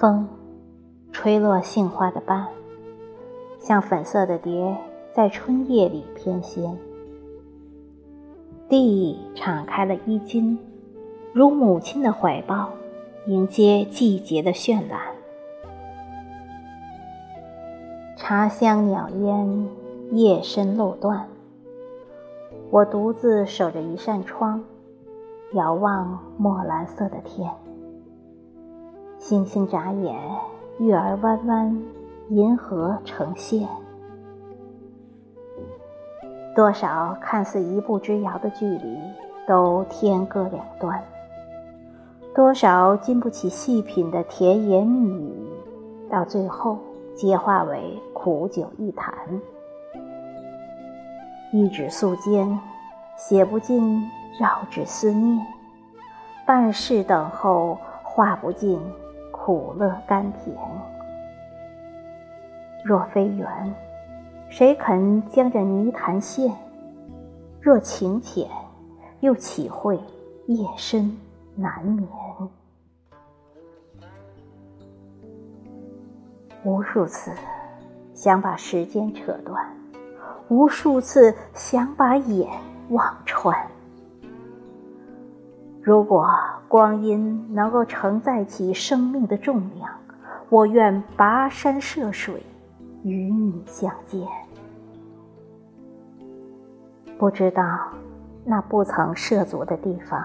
风，吹落杏花的瓣，像粉色的蝶，在春夜里翩跹。地敞开了衣襟，如母亲的怀抱，迎接季节的绚烂。茶香袅烟，夜深漏断。我独自守着一扇窗，遥望墨蓝色的天。星星眨眼，月儿弯弯，银河呈现。多少看似一步之遥的距离，都天各两端；多少经不起细品的甜言蜜语，到最后皆化为苦酒一坛。一纸素笺，写不尽绕指思念；半世等候，画不尽。苦乐甘甜，若非缘，谁肯将这泥潭陷？若情浅，又岂会夜深难眠？无数次想把时间扯断，无数次想把眼望穿。如果光阴能够承载起生命的重量，我愿跋山涉水，与你相见。不知道那不曾涉足的地方，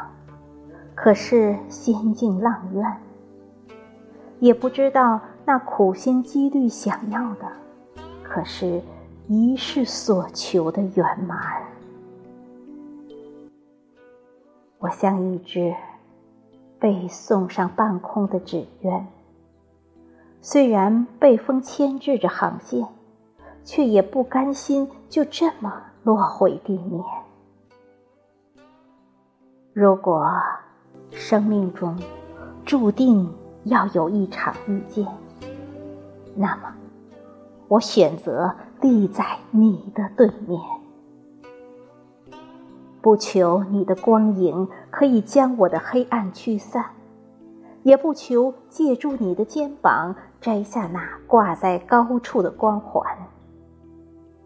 可是仙境浪苑；也不知道那苦心积虑想要的，可是一世所求的圆满。我像一只被送上半空的纸鸢，虽然被风牵制着航线，却也不甘心就这么落回地面。如果生命中注定要有一场遇见，那么我选择立在你的对面。不求你的光影可以将我的黑暗驱散，也不求借助你的肩膀摘下那挂在高处的光环，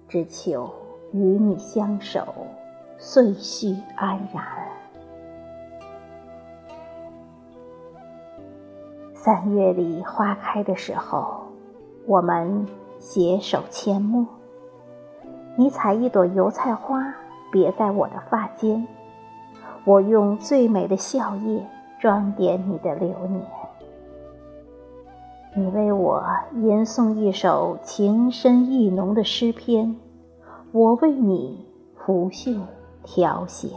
只求与你相守，岁序安然。三月里花开的时候，我们携手阡陌，你采一朵油菜花。别在我的发间，我用最美的笑靥装点你的流年。你为我吟诵一首情深意浓的诗篇，我为你拂袖调弦。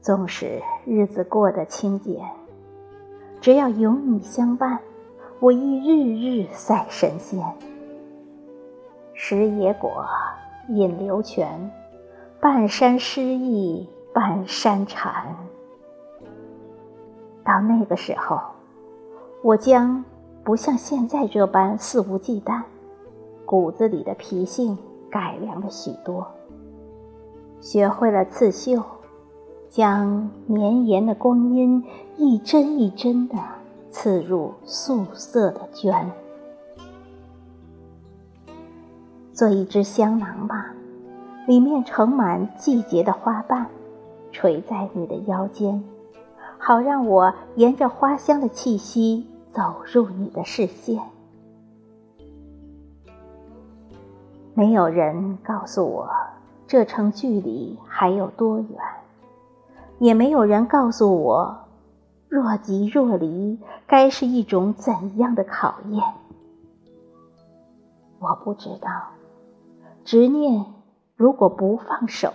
纵使日子过得清简，只要有你相伴，我亦日日赛神仙。食野果。饮流泉，半山诗意半山禅。到那个时候，我将不像现在这般肆无忌惮，骨子里的脾性改良了许多，学会了刺绣，将绵延的光阴一针一针的刺入素色的绢。做一只香囊吧，里面盛满季节的花瓣，垂在你的腰间，好让我沿着花香的气息走入你的视线。没有人告诉我这程距离还有多远，也没有人告诉我，若即若离该是一种怎样的考验。我不知道。执念如果不放手，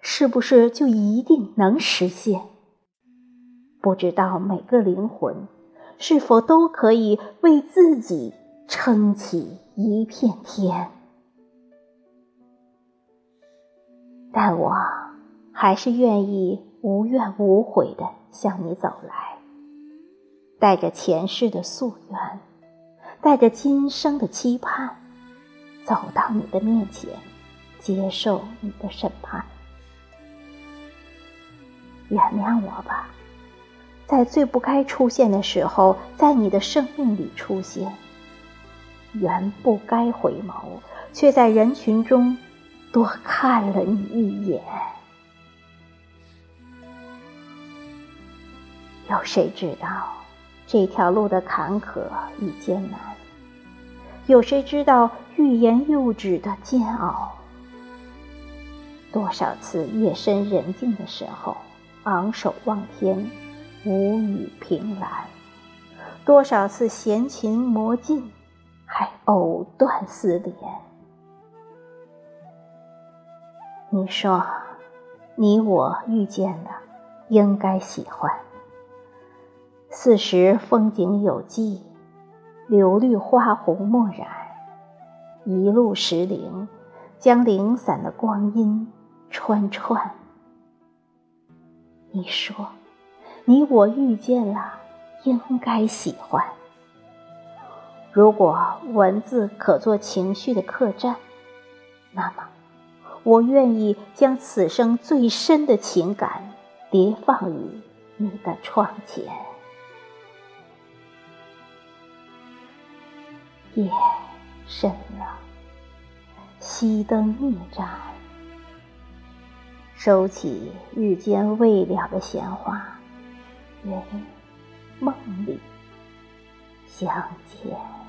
是不是就一定能实现？不知道每个灵魂是否都可以为自己撑起一片天，但我还是愿意无怨无悔地向你走来，带着前世的夙愿，带着今生的期盼，走到你的面前，接受你的审判。原谅我吧，在最不该出现的时候，在你的生命里出现，原不该回眸，却在人群中多看了你一眼。有谁知道这条路的坎坷与艰难？有谁知道欲言又止的煎熬？多少次夜深人静的时候？昂首望天，无语凭栏；多少次闲情磨尽，还藕断丝连。你说，你我遇见了，应该喜欢。四时风景有迹，柳绿花红墨染，一路石灵，将零散的光阴穿串。你说，你我遇见了，应该喜欢。如果文字可做情绪的客栈，那么，我愿意将此生最深的情感叠放于你的窗前。夜深了，熄灯灭盏。收起日间未了的闲话，人梦里相见。